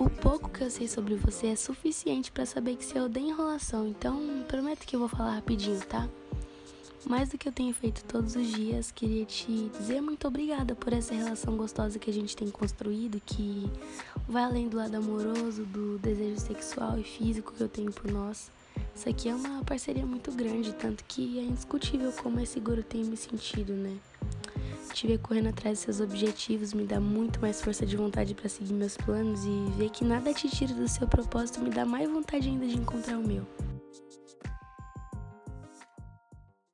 O pouco que eu sei sobre você é suficiente para saber que você odeia enrolação, então prometo que eu vou falar rapidinho, tá? Mais do que eu tenho feito todos os dias, queria te dizer muito obrigada por essa relação gostosa que a gente tem construído, que vai além do lado amoroso, do desejo sexual e físico que eu tenho por nós. Isso aqui é uma parceria muito grande, tanto que é indiscutível como é seguro tenho me sentido, né? Te ver correndo atrás dos seus objetivos me dá muito mais força de vontade para seguir meus planos e ver que nada te tira do seu propósito me dá mais vontade ainda de encontrar o meu.